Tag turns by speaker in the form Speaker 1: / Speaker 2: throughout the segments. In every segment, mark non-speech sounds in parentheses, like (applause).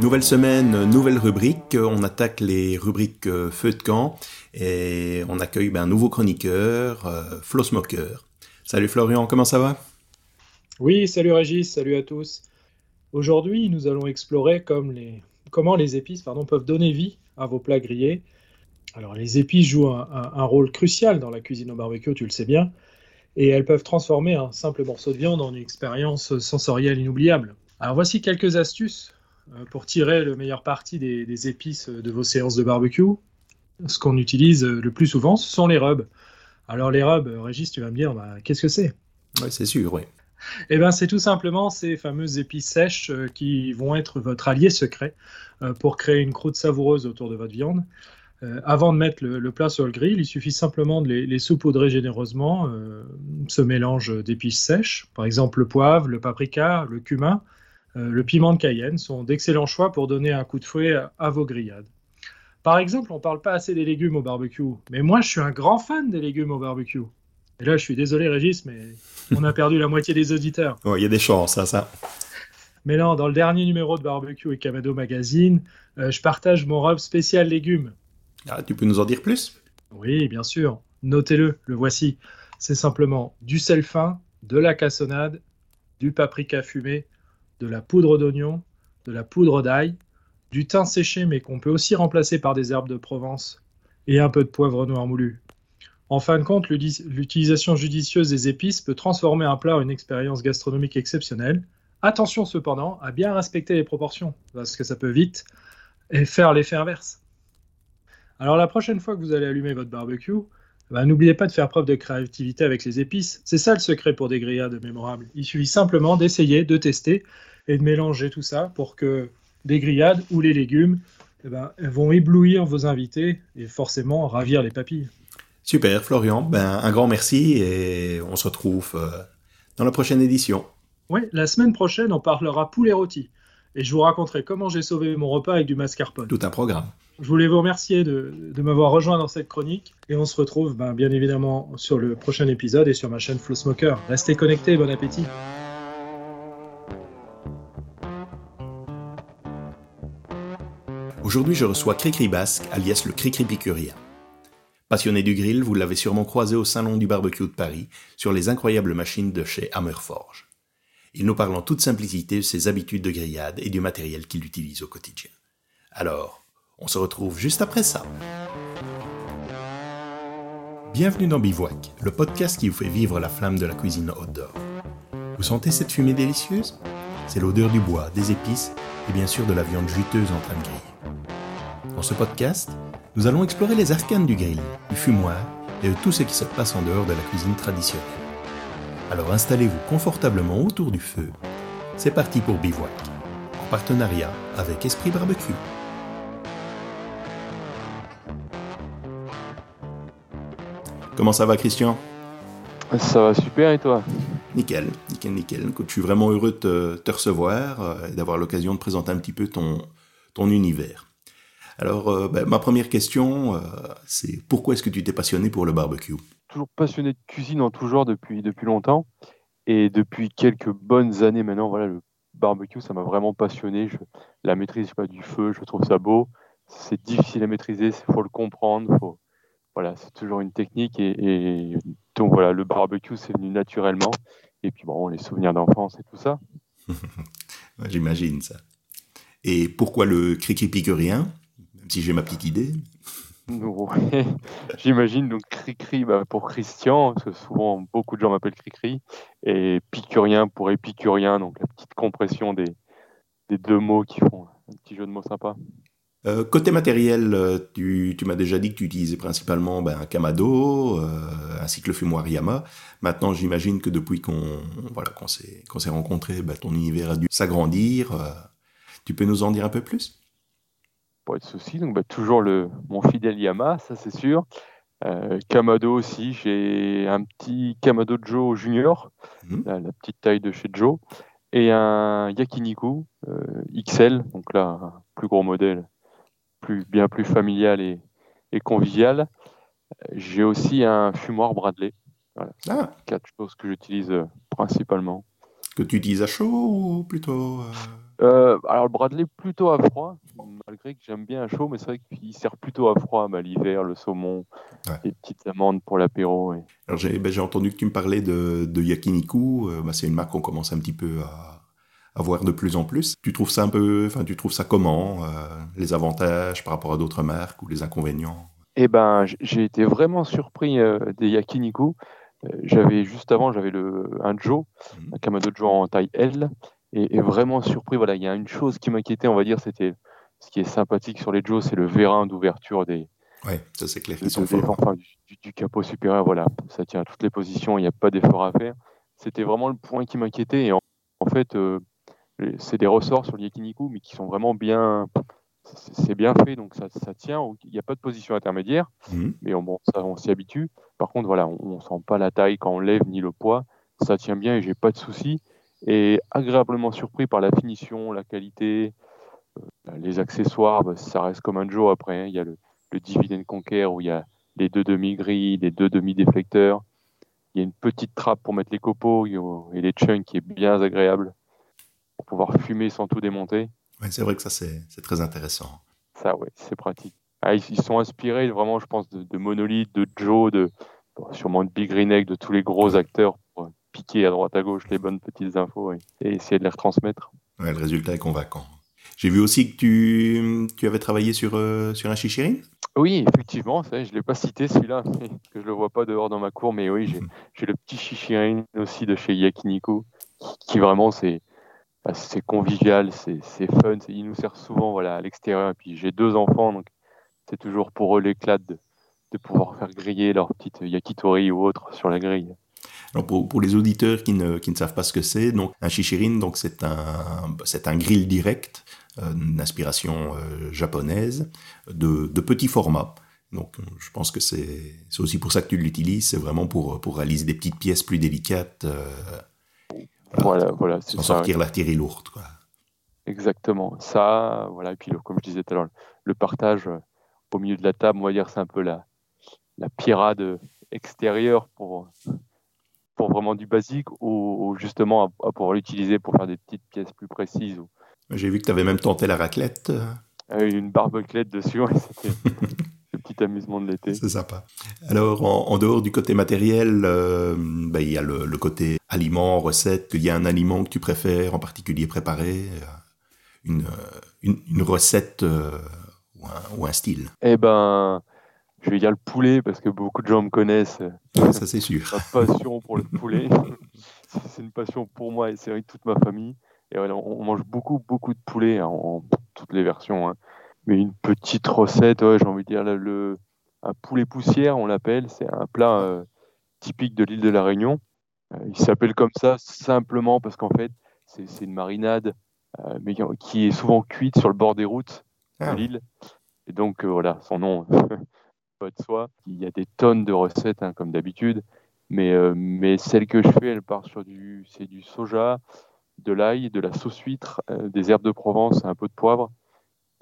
Speaker 1: Nouvelle semaine, nouvelle rubrique. On attaque les rubriques euh, feu de camp et on accueille ben, un nouveau chroniqueur, euh, Flo Smoker. Salut Florian, comment ça va?
Speaker 2: Oui, salut Régis, salut à tous. Aujourd'hui, nous allons explorer comment les épices peuvent donner vie à vos plats grillés. Alors, les épices jouent un, un rôle crucial dans la cuisine au barbecue, tu le sais bien, et elles peuvent transformer un simple morceau de viande en une expérience sensorielle inoubliable. Alors, voici quelques astuces pour tirer le meilleur parti des, épices de vos séances de barbecue, ce qu'on utilise le plus souvent, ce sont les rubs. Alors les rubs, Régis, tu vas me dire, bah, qu'est-ce que c'est?
Speaker 1: Oui, c'est sûr, oui.
Speaker 2: Eh bien, c'est tout simplement ces fameuses épices sèches euh, qui vont être votre allié secret euh, pour créer une croûte savoureuse autour de votre viande. avant de mettre le, plat sur le grill, il suffit simplement de les, saupoudrer généreusement, ce mélange d'épices sèches, par exemple le poivre, le paprika, le cumin, euh, le piment de Cayenne sont d'excellents choix pour donner un coup de fouet à, vos grillades. Par exemple, on ne parle pas assez des légumes au barbecue, mais moi je suis un grand fan des légumes au barbecue. Et là, je suis désolé, Régis, mais (laughs) on a perdu la moitié des auditeurs.
Speaker 1: Il y a des chances, ça, ça.
Speaker 2: Mais non, dans le dernier numéro de Barbecue et Camado Magazine, euh, je partage mon robe spécial légumes.
Speaker 1: Ah, tu peux nous en dire plus?
Speaker 2: Oui, bien sûr. Notez-le, le voici. C'est simplement du sel fin, de la cassonade, du paprika fumé, de la poudre d'oignon, de la poudre d'ail, du thym séché mais qu'on peut aussi remplacer par des herbes de Provence et un peu de poivre noir moulu. En fin de compte, l'utilisation judicieuse des épices peut transformer un plat en une expérience gastronomique exceptionnelle. Attention cependant à bien respecter les proportions, parce que ça peut vite faire l'effet inverse. Alors la prochaine fois que vous allez allumer votre barbecue, bah, n'oubliez pas de faire preuve de créativité avec les épices. C'est ça le secret pour des grillades mémorables. Il suffit simplement d'essayer, de tester et de mélanger tout ça pour que des grillades ou les légumes eh ben, vont éblouir vos invités et forcément ravir les papilles.
Speaker 1: Super, Florian. Ben, un grand merci et on se retrouve euh, dans la prochaine édition.
Speaker 2: Oui, la semaine prochaine, on parlera poulet rôti et je vous raconterai comment j'ai sauvé mon repas avec du mascarpone.
Speaker 1: Tout un programme.
Speaker 2: Je voulais vous remercier de, m'avoir rejoint dans cette chronique et on se retrouve ben, bien évidemment sur le prochain épisode et sur ma chaîne Flow Smoker. Restez connectés, bon appétit.
Speaker 1: Aujourd'hui, je reçois Cricri Basque, alias le Cricri Picurien. Passionné du grill, vous l'avez sûrement croisé au Salon du Barbecue de Paris sur les incroyables machines de chez Hammerforge. Il nous parle en toute simplicité de ses habitudes de grillade et du matériel qu'il utilise au quotidien. Alors, on se retrouve juste après ça. Bienvenue dans Bivouac, le podcast qui vous fait vivre la flamme de la cuisine outdoor. Vous sentez cette fumée délicieuse? C'est l'odeur du bois, des épices et bien sûr de la viande juteuse en train de griller. Dans ce podcast, nous allons explorer les arcanes du grill, du fumoir et de tout ce qui se passe en dehors de la cuisine traditionnelle. Alors installez-vous confortablement autour du feu. C'est parti pour Bivouac, en partenariat avec Esprit Barbecue. Comment ça va Christian?
Speaker 3: Ça va super et toi?
Speaker 1: Nickel, nickel, nickel. je suis vraiment heureux de te, recevoir euh, et d'avoir l'occasion de présenter un petit peu ton, univers. Alors, euh, ben, ma première question, euh, c'est pourquoi est-ce que tu t'es passionné pour le barbecue?
Speaker 3: Toujours passionné de cuisine en tout genre depuis, depuis longtemps. Et depuis quelques bonnes années maintenant, voilà, le barbecue, ça m'a vraiment passionné. Je, la maîtrise pas, du feu, je trouve ça beau. C'est difficile à maîtriser, il faut le comprendre. Voilà, c'est toujours une technique. Et, donc voilà, le barbecue, c'est venu naturellement. Et puis bon, les souvenirs d'enfance et tout ça. (laughs)
Speaker 1: J'imagine ça. Et pourquoi le criqui rien si j'ai ma petite idée? (laughs)
Speaker 3: J'imagine donc Cricri bah, pour Christian, parce que souvent beaucoup de gens m'appellent Cricri, et Picurien pour épicurien, donc la petite compression des, des deux mots qui font un petit jeu de mots sympa.
Speaker 1: Euh, côté matériel, euh, tu, tu m'as déjà dit que tu utilisais principalement ben, un Kamado, euh, ainsi que le fumoir Yama. Maintenant, j'imagine que depuis qu'on voilà, qu'on s'est rencontrés, ben, ton univers a dû s'agrandir. tu peux nous en dire un peu plus?
Speaker 3: Pas de souci. Donc, bah, toujours le, mon fidèle Yamaha, ça c'est sûr. Kamado aussi, j'ai un petit Kamado Joe Junior, mhm. la, petite taille de chez Joe, et un Yakiniku XL, donc là, un plus gros modèle, plus, bien plus familial et, convivial. J'ai aussi un fumoir Bradley. Voilà. Ah. Quatre choses que j'utilise euh, principalement.
Speaker 1: Que tu utilises à chaud ou plutôt
Speaker 3: euh, Alors le Bradley plutôt à froid, malgré que j'aime bien à chaud, mais c'est vrai qu'il sert plutôt à froid bah, l'hiver, le saumon, les petites amandes pour l'apéro.
Speaker 1: Alors ben, j'ai entendu que tu me parlais de, de Yakiniku, euh, bah, c'est une marque qu'on commence un petit peu à, à, voir de plus en plus. Tu trouves ça un peu, enfin tu trouves ça comment, euh, les avantages par rapport à d'autres marques ou les inconvénients?
Speaker 3: Eh ben j'ai été vraiment surpris des Yakiniku. J'avais juste avant, j'avais le un Joe, mmh. un Kamado Joe en taille L, et, vraiment surpris. Voilà, il y a une chose qui m'inquiétait, on va dire, c'était ce qui est sympathique sur les Joe, c'est le vérin d'ouverture des.
Speaker 1: Ouais, ça c'est clair.
Speaker 3: sont du, capot supérieur, voilà, ça tient à toutes les positions, il n'y a pas d'effort à faire. C'était vraiment le point qui m'inquiétait. Et en, fait, euh, c'est des ressorts sur le Yakiniku, mais qui sont vraiment bien. C'est bien fait, donc ça, ça tient. Il n'y a pas de position intermédiaire, mmh. mais on, bon, ça, on s'y habitue. Par contre, voilà, on ne sent pas la taille quand on lève ni le poids. Ça tient bien et j'ai pas de soucis et agréablement surpris par la finition, la qualité, euh, les accessoires. Bah, ça reste comme un Joe après. Hein. Il y a le, le Dividend Conquer où il y a les deux demi-grilles, les deux demi-déflecteurs. Il y a une petite trappe pour mettre les copeaux et les chunks qui est bien agréable pouvoir fumer sans tout démonter.
Speaker 1: Ouais, c'est vrai que ça, c'est très intéressant.
Speaker 3: Ça, ouais, c'est pratique. Ah, ils, sont inspirés vraiment, je pense, de, de Monolith, de Joe, de, sûrement de Big Green de tous les gros acteurs pour piquer à droite à gauche les bonnes petites infos et, essayer de les retransmettre.
Speaker 1: Ouais, le résultat est convaincant. J'ai vu aussi que tu, tu avais travaillé sur, euh, sur un chichirin
Speaker 3: Oui, effectivement, je ne l'ai pas cité celui-là, parce (laughs) que je ne le vois pas dehors dans ma cour, mais oui, j'ai le petit chichirin aussi de chez Yakiniku, qui, vraiment, c'est bah, c'est convivial, c'est fun, il nous sert souvent voilà, à l'extérieur, et puis j'ai deux enfants, donc c'est toujours pour eux l'éclat de, pouvoir faire griller leur petite yakitori ou autre sur la grille.
Speaker 1: Alors pour, les auditeurs qui ne, savent pas ce que c'est, un shishirin, c'est un, grill direct, euh, d'inspiration japonaise, de, de petit format. Donc je pense que c'est, aussi pour ça que tu l'utilises, c'est vraiment pour, pour réaliser des petites pièces plus délicates. Euh,
Speaker 3: voilà, voilà,
Speaker 1: sans sortir l'artillerie lourde. Quoi.
Speaker 3: Exactement. Ça, voilà, et puis comme je disais tout à l'heure, le partage au milieu de la table, on va dire, c'est un peu la, la pirade extérieure pour, pour vraiment du basique ou, justement à, pouvoir l'utiliser pour faire des petites pièces plus précises.
Speaker 1: J'ai vu que tu avais même tenté la raclette.
Speaker 3: Euh, une barbeclette dessus, c'était (laughs) le petit amusement de l'été.
Speaker 1: C'est sympa. Alors, en, dehors du côté matériel, euh, ben, il y a le, côté aliment, recette. Il y a un aliment que tu préfères en particulier préparer euh, une, une, recette ou un, ou un, style?
Speaker 3: Eh ben, je vais dire le poulet parce que beaucoup de gens me connaissent.
Speaker 1: Ça, c'est sûr.
Speaker 3: Ma passion pour le poulet. (laughs) c'est une passion pour moi et c'est vrai toute ma famille. Et voilà, on mange beaucoup, beaucoup de poulet hein, en, toutes les versions. Hein. Mais une petite recette, ouais, j'ai envie de dire, le, un poulet poussière, on l'appelle. C'est un plat euh, typique de l'île de la Réunion. Euh, il s'appelle comme ça simplement parce qu'en fait, c'est une marinade, euh, mais qui est souvent cuite sur le bord des routes de ah. l'île. Et donc, voilà, son nom (laughs) de soi. Il y a des tonnes de recettes, hein, comme d'habitude, mais, mais celle que je fais, elle part sur du, c'est du soja, de l'ail, de la sauce huître, des herbes de Provence, un peu de poivre,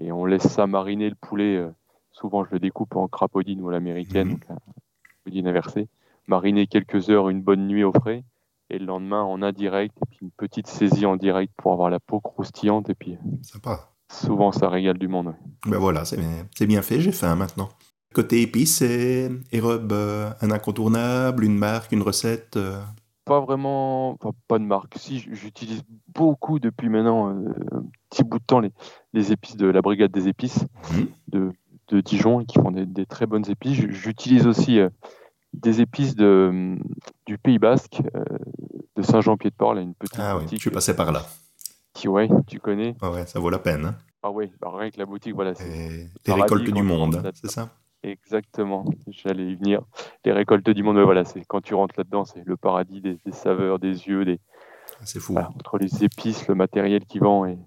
Speaker 3: et on laisse ça mariner le poulet. Euh, souvent, je le découpe en crapaudine ou à l'américaine, mmh. crapaudine inversée. Mariner quelques heures, une bonne nuit au frais, et le lendemain en indirect, et puis une petite saisie en direct pour avoir la peau croustillante, et puis.
Speaker 1: Sympa.
Speaker 3: Souvent, ça régale du monde.
Speaker 1: Ben voilà, c'est bien fait, j'ai faim maintenant. Côté épices, Erob euh, un incontournable, une marque, une recette euh?
Speaker 3: Pas vraiment, pas de marque. Si, j'utilise beaucoup depuis maintenant euh, un petit bout de temps les, épices de la brigade des épices mmh. de, Dijon qui font des, très bonnes épices. J'utilise aussi des épices de, du Pays Basque, de Saint-Jean-Pied-de-Port, là, une petite
Speaker 1: Ah oui, je suis passé par là.
Speaker 3: Qui, ouais, tu connais.
Speaker 1: Ah ouais, ça vaut la peine. Hein.
Speaker 3: Ah oui, bah, rien que la boutique, voilà.
Speaker 1: C'est les récoltes du monde, c'est ça?
Speaker 3: Exactement, j'allais y venir. Les récoltes du monde, voilà, c'est quand tu rentres là-dedans, c'est le paradis des, saveurs, des yeux, des.
Speaker 1: Ah, c'est fou.
Speaker 3: entre les épices, le matériel qui vend, et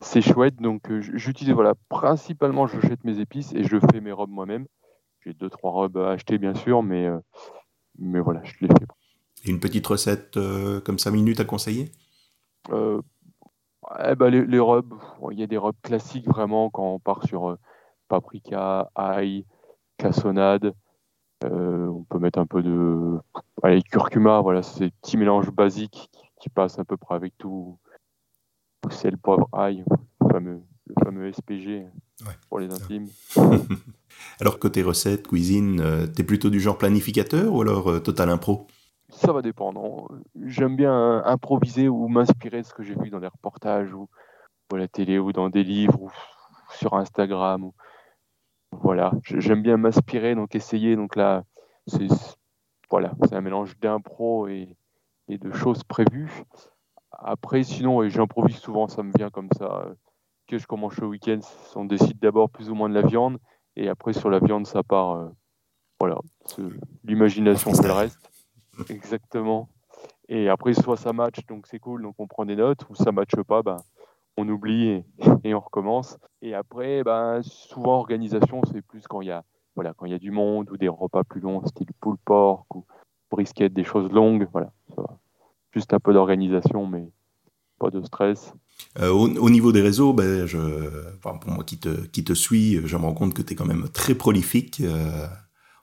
Speaker 3: c'est chouette. Donc, euh, j'utilise, voilà, principalement, je jette mes épices et je fais mes robes moi-même. J'ai deux, trois robes à acheter, bien sûr, mais, euh, mais voilà, je les fais.
Speaker 1: une petite recette euh, comme 5 minutes à conseiller?
Speaker 3: Eh ben, les, les, robes, il y a des robes classiques vraiment quand on part sur paprika, ail, cassonade. Euh, on peut mettre un peu de curcuma, voilà, c'est petits mélanges basiques qui, passent à peu près avec tout. sel, poivre, ail, le fameux, le fameux SPG pour les intimes. (laughs)
Speaker 1: alors côté recette, cuisine, euh, tu es plutôt du genre planificateur ou alors euh, total impro?
Speaker 3: Ça va dépendre. J'aime bien improviser ou m'inspirer de ce que j'ai vu dans des reportages ou, à la télé ou dans des livres ou sur Instagram. Ou... Voilà, j'aime bien m'inspirer, donc essayer. Donc là, c'est voilà, c'est un mélange d'impro et, et de choses prévues. Après, sinon, j'improvise souvent, ça me vient comme ça. Que je commence le week-end, on décide d'abord plus ou moins de la viande, et après sur la viande, ça part. Euh, voilà, l'imagination c'est le reste. Exactement. Et après, soit ça match, donc c'est cool, donc on prend des notes, ou ça matche pas, ben, on oublie (laughs) et, on recommence. Et après, ben, souvent, organisation, c'est plus quand il y a voilà, quand il y a du monde ou des repas plus longs, style pulled pork ou brisket, des choses longues, voilà, ça juste un peu d'organisation, mais pas de stress.
Speaker 1: Euh, au, niveau des réseaux, ben, je, pour moi qui te, qui te suis, je me rends compte que tu es quand même très prolifique euh,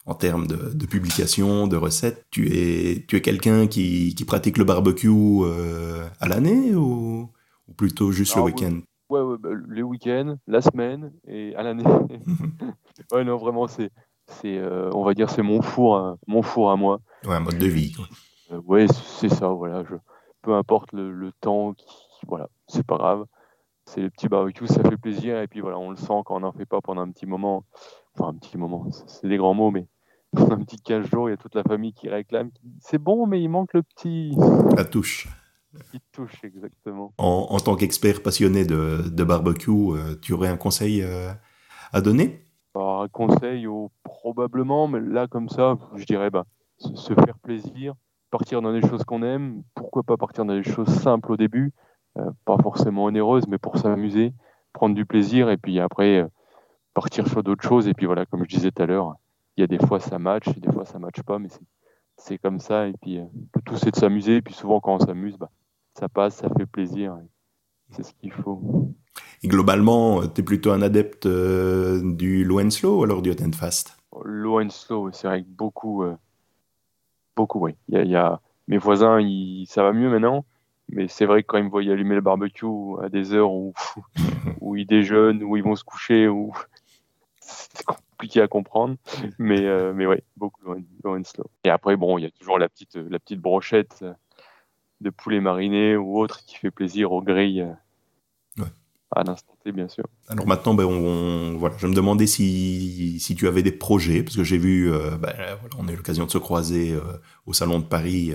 Speaker 1: en termes de, publications, de recettes. Tu es, tu es quelqu'un qui, qui, pratique le barbecue euh, à l'année ou, plutôt juste le week-end
Speaker 3: Ouais, ouais bah, les week-ends, la semaine et à l'année. (laughs) (laughs) ouais, non, vraiment, c'est, c'est on va dire, c'est mon four, hein, mon four à moi.
Speaker 1: Ouais, un mode de vie.
Speaker 3: Euh, ouais, c'est ça, voilà. Je, peu importe le, temps, qui, voilà, c'est pas grave. C'est le petit barbecue, ça fait plaisir. Et puis voilà, on le sent quand on n'en fait pas pendant un petit moment. Enfin, un petit moment, c'est des grands mots, mais (laughs) pendant un petit 15 jours, il y a toute la famille qui réclame. C'est bon, mais il manque le petit.
Speaker 1: La touche. (laughs)
Speaker 3: Petite touche, exactement.
Speaker 1: En, tant qu'expert passionné de, barbecue, euh, tu aurais un conseil euh, à donner?
Speaker 3: Un conseil, oh, probablement, mais là, comme ça, je dirais bah, se faire plaisir, partir dans des choses qu'on aime. Pourquoi pas partir dans des choses simples au début, euh, pas forcément onéreuses, mais pour s'amuser, prendre du plaisir et puis après partir sur d'autres choses. Et puis voilà, comme je disais tout à l'heure, il y a des fois ça match des fois ça match pas, mais c'est comme ça. Et puis euh, tout c'est de s'amuser. Et puis souvent quand on s'amuse, bah, ça passe, ça fait plaisir. C'est ce qu'il faut.
Speaker 1: Et globalement, tu es plutôt un adepte du low and slow ou alors du hot and fast?
Speaker 3: Low and slow, c'est vrai que beaucoup, Beaucoup, oui. Il y a, Mes voisins, ça va mieux maintenant, mais c'est vrai que quand ils me voient allumer le barbecue à des heures où, (laughs) où ils déjeunent, où ils vont se coucher, où (laughs) c'est compliqué à comprendre. Mais, euh, mais ouais, beaucoup low and slow. Et après, bon, il y a toujours la petite, la petite brochette de poulet mariné ou autre qui fait plaisir aux grilles à l'instant T, bien sûr.
Speaker 1: Alors maintenant, ben, on, voilà, je me demandais si, si tu avais des projets, parce que j'ai vu, euh, ben, voilà, on a eu l'occasion de se croiser euh, au Salon de Paris.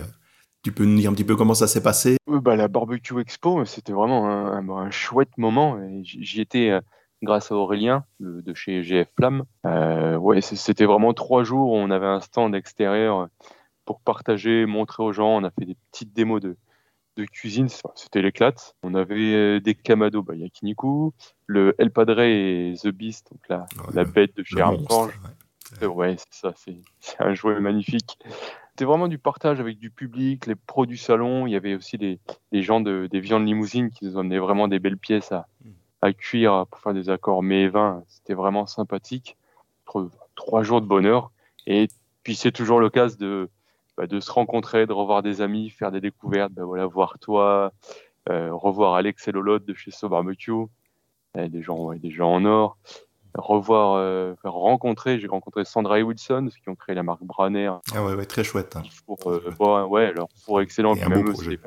Speaker 1: Tu peux nous dire un petit peu comment ça s'est passé?
Speaker 3: Bah, La Barbecue Expo, c'était vraiment un, chouette moment. J'y étais euh, grâce à Aurélien de, chez GF Flamme. ouais, c'était vraiment trois jours où on avait un stand extérieur pour partager, montrer aux gens. On a fait des petites démos de, de cuisine, c'était l'éclate. On avait euh, des Kamado bah, Yakiniku, le El Padre et The Beast, donc la, la bête de chez Armstrong. Ouais, c'est ça, c'est un jouet magnifique. C'était vraiment du partage avec du public, les pros du salon. Il y avait aussi des, des gens de, des viandes limousines qui nous amenaient vraiment des belles pièces à, à cuire pour faire des accords mets et vins. C'était vraiment sympathique. Trois jours de bonheur. Et puis c'est toujours l'occasion de, bah, de se rencontrer, de revoir des amis, faire des découvertes, bah, voilà, voir toi, euh, revoir Alex et Lolotte de chez So Barbecue, des gens, des gens en or, revoir, euh, rencontrer, j'ai rencontré Sandra et Wilson, qui ont créé la marque Branner.
Speaker 1: Ah ouais, ouais très chouette. Hein.
Speaker 3: Pour, euh, ouais, alors pour excellent, même aussi,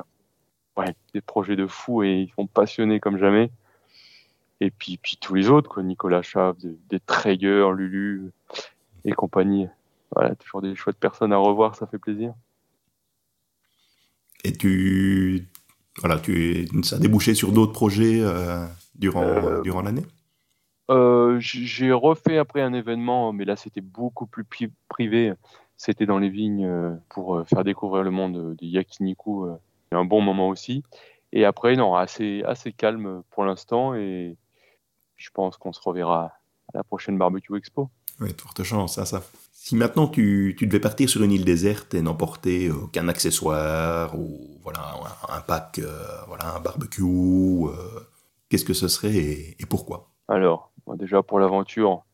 Speaker 3: ouais, des projets de fous et ils sont passionnés comme jamais. Et puis, puis tous les autres, quoi, Nicolas Chaves, des, des Traeger, Lulu et compagnie voilà, toujours des chouettes personnes à revoir, ça fait plaisir.
Speaker 1: Et tu, voilà, tu, ça a débouché sur d'autres projets euh, durant, euh, durant l'année?
Speaker 3: euh, J'ai refait après un événement, mais là c'était beaucoup plus privé. C'était dans les vignes pour faire découvrir le monde du yakiniku. un bon moment aussi. Et après, non, assez, assez calme pour l'instant. Et je pense qu'on se reverra à la prochaine Barbecue Expo.
Speaker 1: Oui, forte chance, à ça. Si maintenant tu, tu, devais partir sur une île déserte et n'emporter aucun accessoire ou voilà un, pack, euh, voilà un barbecue, euh, qu'est-ce que ce serait et, pourquoi?
Speaker 3: Alors, déjà pour l'aventure,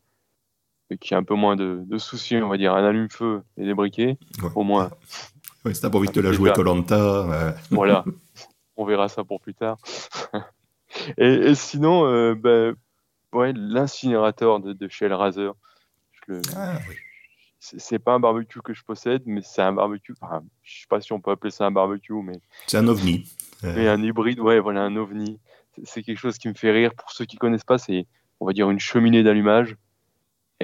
Speaker 3: qui a un peu moins de, soucis, on va dire un allume-feu et des briquets, au moins. (laughs)
Speaker 1: Ouais, si t'as pas envie de te la jouer Colanta. (laughs)
Speaker 3: Voilà, (laughs) on verra ça pour plus tard. et, sinon, euh, ben, ouais, l'incinérateur de, de Shell Razer. Ah, c'est pas un barbecue que je possède, mais c'est un barbecue. Enfin, je sais pas si on peut appeler ça un barbecue, mais.
Speaker 1: C'est un ovni.
Speaker 3: Mais un hybride, ouais, voilà, un ovni. C'est quelque chose qui me fait rire. Pour ceux qui connaissent pas, c'est, on va dire, une cheminée d'allumage,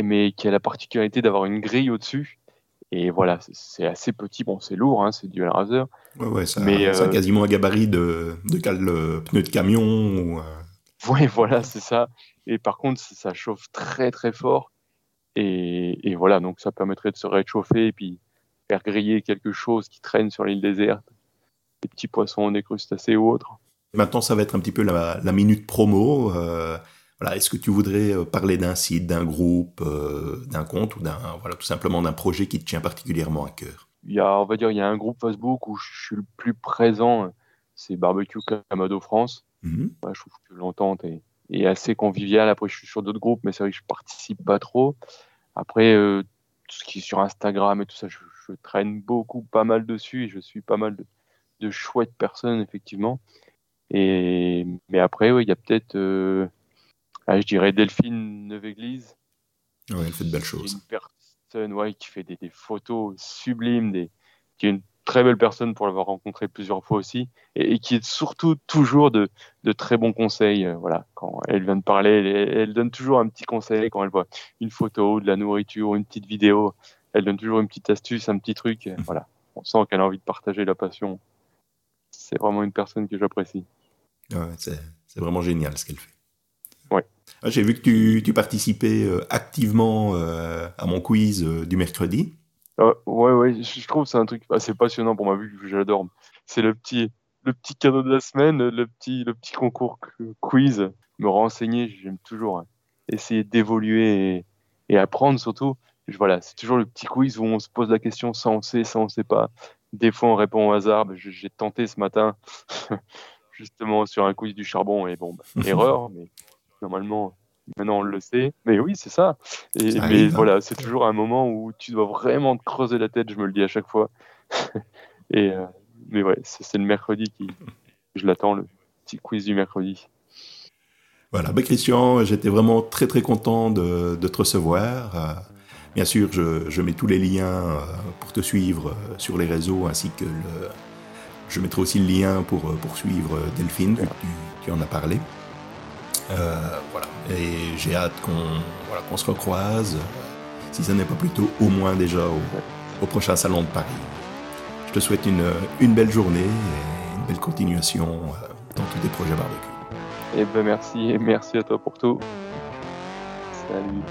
Speaker 3: mais qui a la particularité d'avoir une grille au-dessus. Et voilà, c'est assez petit. Bon, c'est lourd, hein, c'est du Razer.
Speaker 1: Ouais, ouais, ça, mais, a euh, quasiment un gabarit de, de pneu de camion. Ou, euh.
Speaker 3: Ouais, (laughs) voilà, c'est ça. Et par contre, ça chauffe très très fort. Et, voilà, donc ça permettrait de se réchauffer et puis faire griller quelque chose qui traîne sur l'île déserte, des petits poissons, des crustacés ou autres.
Speaker 1: Maintenant, ça va être un petit peu la, minute promo. Euh, voilà, est-ce que tu voudrais euh, parler d'un site, d'un groupe, euh, d'un compte ou d'un voilà tout simplement d'un projet qui te tient particulièrement à cœur?
Speaker 3: Il y a, on va dire, il y a un groupe Facebook où je suis le plus présent, c'est Barbecue Camado France. Mhm. je trouve que l'entente est, est assez convivial. Après, je suis sur d'autres groupes, mais c'est vrai que je participe pas trop. Après, euh, tout ce qui est sur Instagram et tout ça, je, traîne beaucoup, pas mal dessus et je suis pas mal de, chouettes personnes, effectivement. Et, mais après, il y a peut-être, euh, ah, je dirais, Delphine Neuve-Église.
Speaker 1: Ouais, elle fait de belles choses.
Speaker 3: Une personne ouais, qui fait des, photos sublimes, des, qui est une très belle personne pour l'avoir rencontré plusieurs fois aussi, et, qui est surtout toujours de, de très bons conseils. Euh, voilà, quand elle vient de parler, elle, donne toujours un petit conseil quand elle voit une photo, de la nourriture, une petite vidéo. Elle donne toujours une petite astuce, un petit truc. Mmh. Voilà, on sent qu'elle a envie de partager la passion. C'est vraiment une personne que j'apprécie.
Speaker 1: c'est vraiment génial ce qu'elle fait.
Speaker 3: Ouais.
Speaker 1: Ah, j'ai vu que tu, tu participais euh, activement euh, à mon quiz du mercredi.
Speaker 3: Euh, ouais, ouais, je trouve que c'est un truc assez passionnant pour ma vie que j'adore. C'est le petit, le petit cadeau de la semaine, le petit, le petit concours quiz, me renseigner, j'aime toujours hein. essayer d'évoluer et, apprendre surtout. Voilà, c'est toujours le petit quiz où on se pose la question sans on sait, sans on sait pas. Des fois, on répond au hasard. J'ai tenté ce matin, (laughs) justement, sur un quiz du charbon, et bon, bah, (laughs) erreur, mais normalement, Maintenant, on le sait. Mais oui, c'est ça. Et, mais hein. voilà, c'est toujours un moment où tu dois vraiment te creuser la tête, je me le dis à chaque fois. (laughs) et, euh, mais ouais, c'est le mercredi qui. Je l'attends, le petit quiz du mercredi.
Speaker 1: Voilà, ben Christian, j'étais vraiment très très content de, de te recevoir. Euh, bien sûr, je, je, mets tous les liens euh, pour te suivre sur les réseaux ainsi que le, je mettrai aussi le lien pour, pour suivre Delphine, tu, tu en as parlé. Voilà. Et j'ai hâte qu'on se recroise, si ce n'est pas plus tôt, au moins déjà au, prochain salon de Paris. Je te souhaite une, une belle journée et une belle continuation euh, dans tous tes projets barbecue.
Speaker 3: Eh ben merci merci à toi pour tout. Salut.